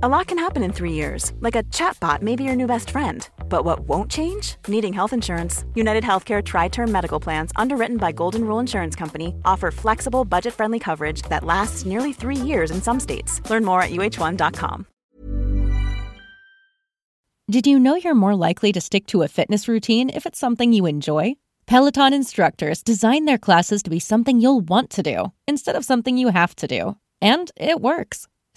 A lot can happen in three years, like a chatbot may be your new best friend. But what won't change? Needing health insurance. United Healthcare Tri Term Medical Plans, underwritten by Golden Rule Insurance Company, offer flexible, budget friendly coverage that lasts nearly three years in some states. Learn more at uh1.com. Did you know you're more likely to stick to a fitness routine if it's something you enjoy? Peloton instructors design their classes to be something you'll want to do instead of something you have to do. And it works.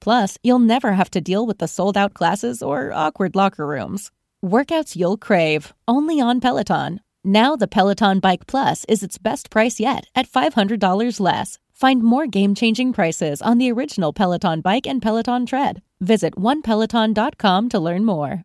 Plus, you'll never have to deal with the sold out classes or awkward locker rooms. Workouts you'll crave, only on Peloton. Now, the Peloton Bike Plus is its best price yet at $500 less. Find more game changing prices on the original Peloton Bike and Peloton Tread. Visit onepeloton.com to learn more.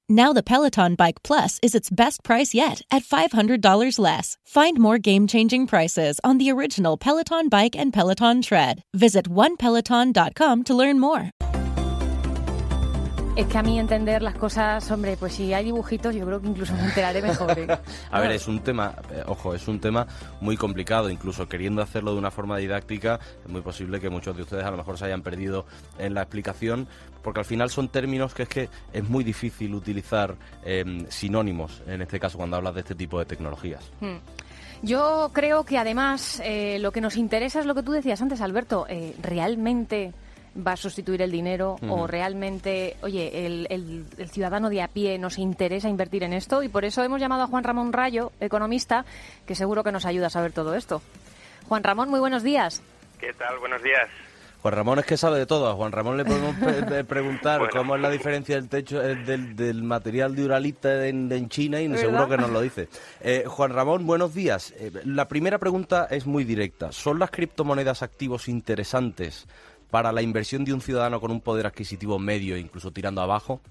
Now the Peloton Bike Plus is its best price yet at $500 less. Find more game-changing prices on the original Peloton Bike and Peloton Tread. Visit onepeloton.com to learn more. Es que a mí entender las cosas, hombre, pues si hay dibujitos, yo creo que incluso me enteraré mejor. ¿eh? a ver, es un tema, eh, ojo, es un tema muy complicado, incluso queriendo hacerlo de una forma didáctica, es muy posible que muchos de ustedes a lo mejor se hayan perdido en la explicación, porque al final son términos que es que es muy difícil utilizar em, sinónimos, en este caso, cuando hablas de este tipo de tecnologías. Hmm. Yo creo que además eh, lo que nos interesa es lo que tú decías antes, Alberto, realmente va a sustituir el dinero o realmente, oye, el, el, ciudadano de a pie nos interesa invertir en esto y por eso hemos llamado a Juan Ramón Rayo, economista, que seguro que nos ayuda a saber todo esto. Juan Ramón, muy buenos días. ¿Qué tal? Buenos días. Juan Ramón es que sabe de todo. A Juan Ramón le podemos preguntar cómo es la diferencia del techo del, material de Uralita en, China y seguro que nos lo dice. Eh, Juan Ramón, buenos días. Eh, la primera pregunta es muy directa. ¿Son las criptomonedas activos interesantes para la inversión de un ciudadano con un poder adquisitivo medio, incluso tirando abajo?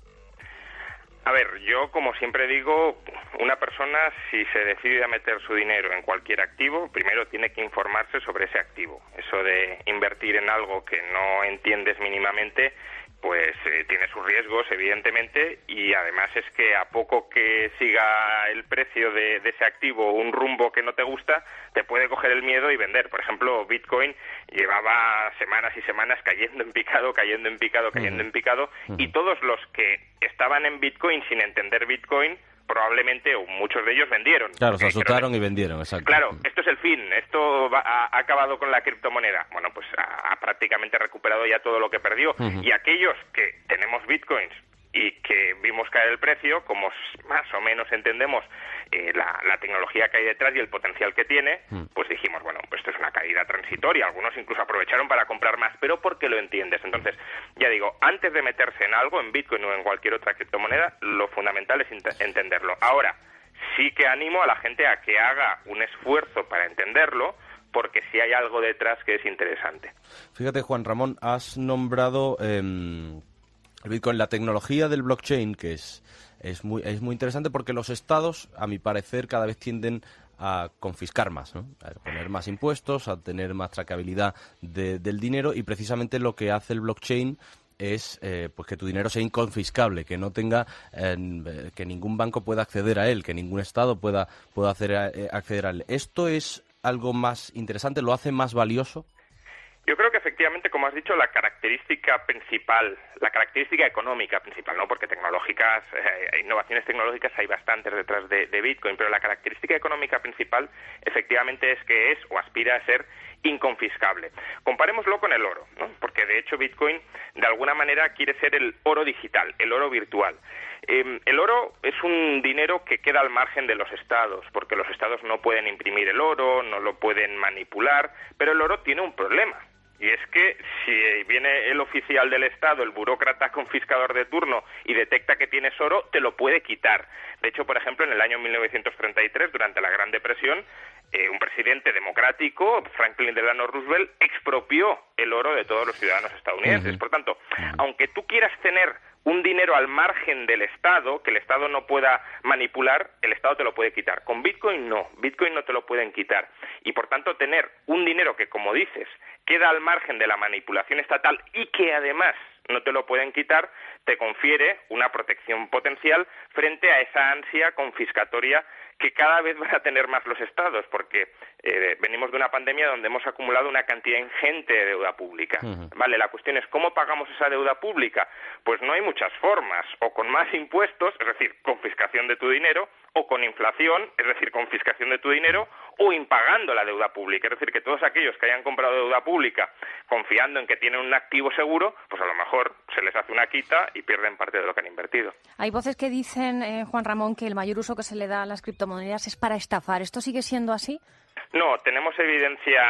A ver, yo como siempre digo, una persona si se decide a meter su dinero en cualquier activo, primero tiene que informarse sobre ese activo. Eso de invertir en algo que no entiendes mínimamente pues eh, tiene sus riesgos, evidentemente, y además es que a poco que siga el precio de, ese activo un rumbo que no te gusta, te puede coger el miedo y vender. Por ejemplo, Bitcoin llevaba semanas y semanas cayendo en picado, cayendo en picado, cayendo en picado, y todos los que estaban en Bitcoin sin entender Bitcoin, probablemente o muchos de ellos vendieron. Claro, se asustaron y vendieron, exacto. Claro, esto es el fin, esto ha, acabado con la criptomoneda. Bueno, pues ha, prácticamente recuperado ya todo lo que perdió. Y aquellos que tenemos bitcoins y que vimos caer el precio, como más o menos entendemos eh, la, tecnología que hay detrás y el potencial que tiene, mm. pues dijimos, bueno, pues esto es una caída transitoria. Algunos incluso aprovecharon para comprar más, pero porque lo entiendes. Entonces, ya digo, antes de meterse en algo, en Bitcoin o en cualquier otra criptomoneda, lo fundamental es entenderlo. Ahora, sí que animo a la gente a que haga un esfuerzo para entenderlo, porque sí hay algo detrás que es interesante. Fíjate, Juan Ramón, has nombrado eh, Bitcoin, la tecnología del blockchain, que es, es, muy, es muy interesante porque los estados, a mi parecer, cada vez tienden a confiscar más, a poner más impuestos, a tener más tracabilidad del dinero y precisamente lo que hace el blockchain es eh, pues que tu dinero sea inconfiscable, que no tenga eh, que ningún banco pueda acceder a él, que ningún estado pueda pueda hacer, eh, acceder a él. Esto es algo más interesante, lo hace más valioso. Yo creo que efectivamente, como has dicho, la característica principal, la característica económica principal, no porque tecnológicas, eh, innovaciones tecnológicas hay bastantes detrás de, Bitcoin, pero la característica económica principal efectivamente es que es o aspira a ser inconfiscable. Comparémoslo con el oro, ¿no? porque de hecho Bitcoin de alguna manera quiere ser el oro digital, el oro virtual. Em, el oro es un dinero que queda al margen de los estados, porque los estados no pueden imprimir el oro, no lo pueden manipular, pero el oro tiene un problema y es que si viene el oficial del Estado, el burócrata confiscador de turno, y detecta que tienes oro, te lo puede quitar. De hecho, por ejemplo, en el año 1933, durante la Gran Depresión, eh, un presidente democrático, Franklin Delano Roosevelt, expropió el oro de todos los ciudadanos estadounidenses. Por tanto, aunque tú quieras tener un dinero al margen del Estado, que el Estado no pueda manipular, el Estado te lo puede quitar. Con Bitcoin no, Bitcoin no te lo pueden quitar. Y por tanto, tener un dinero que, como dices, queda al margen de la manipulación estatal y que además no te lo pueden quitar, te confiere una protección potencial frente a esa ansia confiscatoria que cada vez van a tener más los estados, porque eh, venimos de una pandemia donde hemos acumulado una cantidad ingente de deuda pública. Vale, la cuestión es cómo pagamos esa deuda pública. Pues no hay muchas formas, o con más impuestos, es decir, confiscación de tu dinero, o con inflación, es decir, confiscación de tu dinero, o impagando la deuda pública. Es decir, que todos aquellos que hayan comprado deuda pública confiando en que tienen un activo seguro, pues a lo mejor se les hace una quita y pierden parte de lo que han invertido. Hay voces que dicen, eh, Juan Ramón, que el mayor uso que se le da a las criptomonedas es para estafar. ¿Esto sigue siendo así? No, tenemos evidencia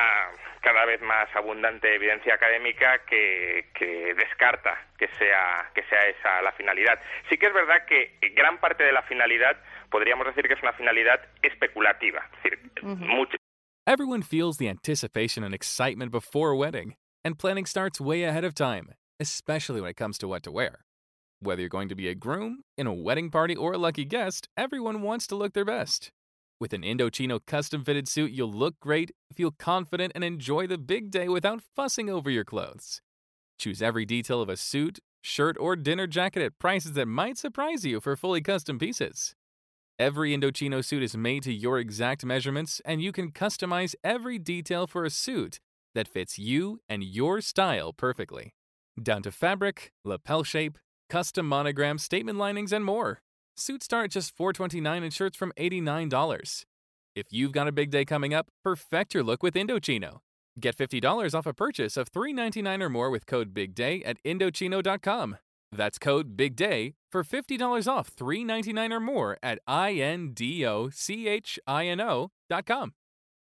cada vez más abundante, evidencia académica que, que, descarta que sea, que sea esa la finalidad. Sí que es verdad que gran parte de la finalidad podríamos decir que es una finalidad especulativa. Es decir, mucho... Everyone feels the anticipation and excitement before a wedding, and planning starts way ahead of time, especially when it comes to what to wear. Whether you're going to be a groom, in a wedding party, or a lucky guest, everyone wants to look their best. With an Indochino custom fitted suit, you'll look great, feel confident, and enjoy the big day without fussing over your clothes. Choose every detail of a suit, shirt, or dinner jacket at prices that might surprise you for fully custom pieces. Every Indochino suit is made to your exact measurements, and you can customize every detail for a suit that fits you and your style perfectly. Down to fabric, lapel shape, custom monogram, statement linings, and more. Suits start at just 429 and shirts from $89. If you've got a big day coming up, perfect your look with Indochino. Get $50 off a purchase of 399 or more with code BIGDAY at Indochino.com. That's code BIGDAY for $50 off 399 or more at INDOCHINO.com.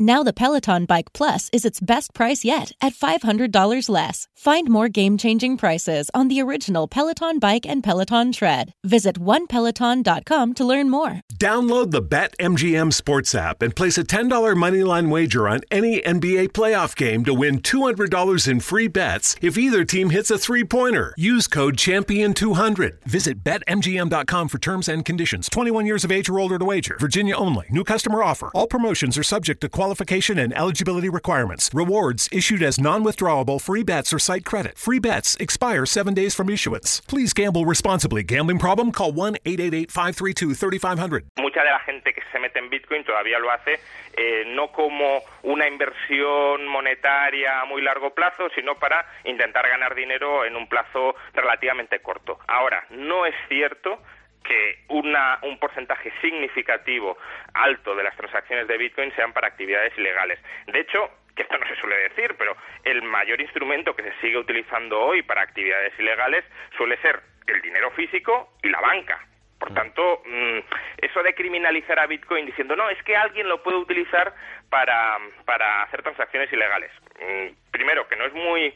Now the Peloton Bike Plus is its best price yet at $500 less. Find more game-changing prices on the original Peloton Bike and Peloton Tread. Visit onepeloton.com to learn more. Download the BetMGM Sports app and place a $10 moneyline wager on any NBA playoff game to win $200 in free bets if either team hits a three-pointer. Use code Champion200. Visit betmgm.com for terms and conditions. 21 years of age or older to wager. Virginia only. New customer offer. All promotions are subject to quality qualification and eligibility requirements. Rewards issued as non withdrawable free bets or site credit. Free bets expire seven days from issuance. Please gamble responsibly. Gambling problem? Call 1 888 532 3500. Mucha de la gente que se mete en Bitcoin todavía lo hace eh, no como una inversión monetaria a muy largo plazo, sino para intentar ganar dinero en un plazo relativamente corto. Ahora, no es cierto que una, un porcentaje significativo alto de las transacciones de Bitcoin sean para actividades ilegales. De hecho, que esto no se suele decir, pero el mayor instrumento que se sigue utilizando hoy para actividades ilegales suele ser el dinero físico y la banca. Por tanto, mm, eso de criminalizar a Bitcoin diciendo, no, es que alguien lo puede utilizar para, para hacer transacciones ilegales. Mm, primero, que no es muy,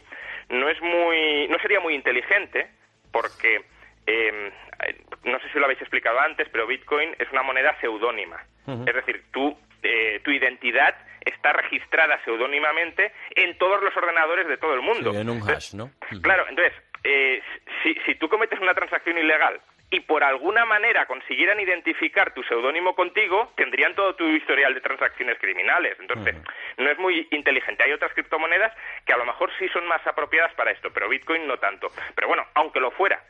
no es muy, no sería muy inteligente, porque em, no sé si lo habéis explicado antes, pero Bitcoin es una moneda seudónima. Es decir, tú, eh, tu identidad está registrada seudónimamente en todos los ordenadores de todo el mundo. en un hash, ¿no? Claro, entonces, eh, si, si tú cometes una transacción ilegal y por alguna manera consiguieran identificar tu seudónimo contigo, tendrían todo tu historial de transacciones criminales. Entonces, no es muy inteligente. Hay otras criptomonedas que a lo mejor sí son más apropiadas para esto, pero Bitcoin no tanto. Pero bueno, aunque lo fuera,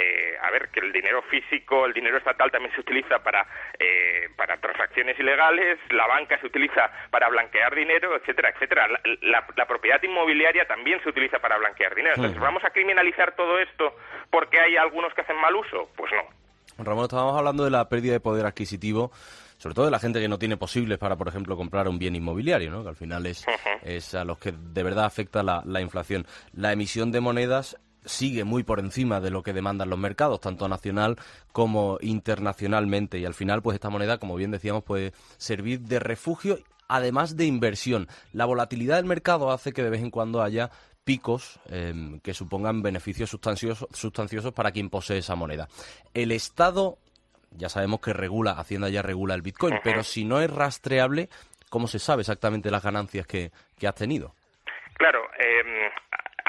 eh, a ver, que el dinero físico, el dinero estatal también se utiliza para, eh, para transacciones ilegales, la banca se utiliza para blanquear dinero, etcétera, etcétera. La, propiedad inmobiliaria también se utiliza para blanquear dinero. Entonces, ¿vamos a criminalizar todo esto porque hay algunos que hacen mal uso? Pues no. Ramón, estábamos hablando de la pérdida de poder adquisitivo sobre todo de la gente que no tiene posibles para, por ejemplo, comprar un bien inmobiliario, ¿no? que al final es, es a los que de verdad afecta la, la inflación. La emisión de monedas sigue muy por encima de lo que demandan los mercados, tanto nacional como internacionalmente. Y al final, pues esta moneda, como bien decíamos, puede servir de refugio, además de inversión. La volatilidad del mercado hace que de vez en cuando haya picos em, que supongan beneficios sustanciosos, sustanciosos para quien posee esa moneda. El Estado, ya sabemos que regula, Hacienda ya regula el Bitcoin, pero si no es rastreable, ¿cómo se sabe exactamente las ganancias que, que has tenido? Claro, eh,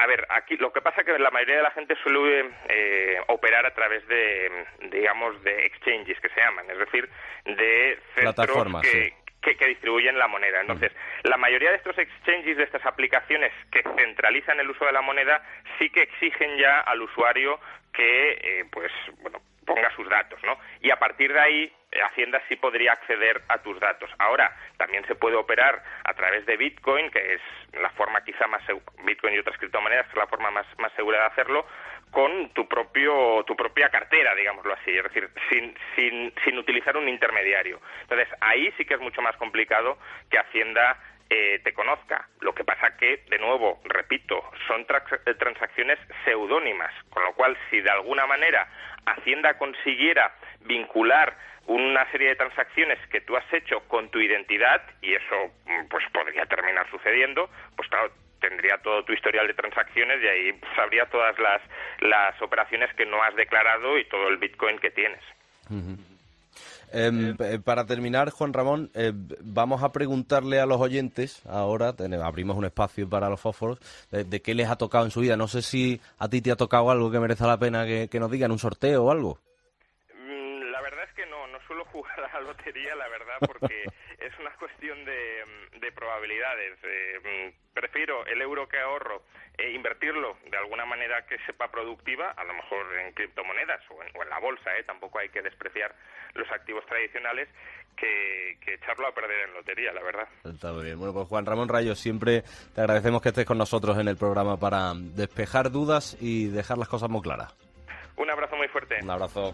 a ver, aquí lo que pasa es que la mayoría de la gente suele eh, operar a través de, digamos, de exchanges que se llaman, es decir, de centros que, que, distribuyen la moneda. Entonces, la mayoría de estos exchanges, de estas aplicaciones que centralizan el uso de la moneda, sí que exigen ya al usuario que, eh, pues, bueno, ponga sus datos, ¿no? Y a partir de ahí Hacienda sí podría acceder a tus datos. Ahora, también se puede operar a través de Bitcoin, que es la forma quizá más Bitcoin y otras criptomonedas, es la forma más, más segura de hacerlo, con tu propio tu propia cartera, digámoslo así, es decir, sin, sin, sin utilizar un intermediario. Entonces, ahí sí que es mucho más complicado que Hacienda eh, te conozca. Lo que pasa que, de nuevo, repito, son eh, transacciones seudónimas, con lo cual, si de alguna manera Hacienda consiguiera vincular una serie de transacciones que tú has hecho con tu identidad y eso mm, pues podría terminar sucediendo, pues claro, tendría todo tu historial de transacciones y ahí sabría todas las, las operaciones que no has declarado y todo el Bitcoin que tienes. Em, eh, para terminar, Juan Ramón, eh, vamos a preguntarle a los oyentes, ahora abrimos un espacio para los fósforos, de, qué les ha tocado en su vida. No sé si a ti te ha tocado algo que merezca la pena que, que nos digan, un sorteo o algo la lotería, la verdad, porque es una cuestión de, de probabilidades. Eh, mm, prefiero el euro que ahorro e invertirlo de alguna manera que sepa productiva, a lo mejor en criptomonedas o en, la bolsa, ¿eh? tampoco hay que despreciar los activos tradicionales, que, que, echarlo a perder en lotería, la verdad. Está muy bien. Bueno, pues Juan Ramón Rayo, siempre te agradecemos que estés con nosotros en el programa para despejar dudas y dejar las cosas muy claras. Un abrazo muy fuerte. Un abrazo.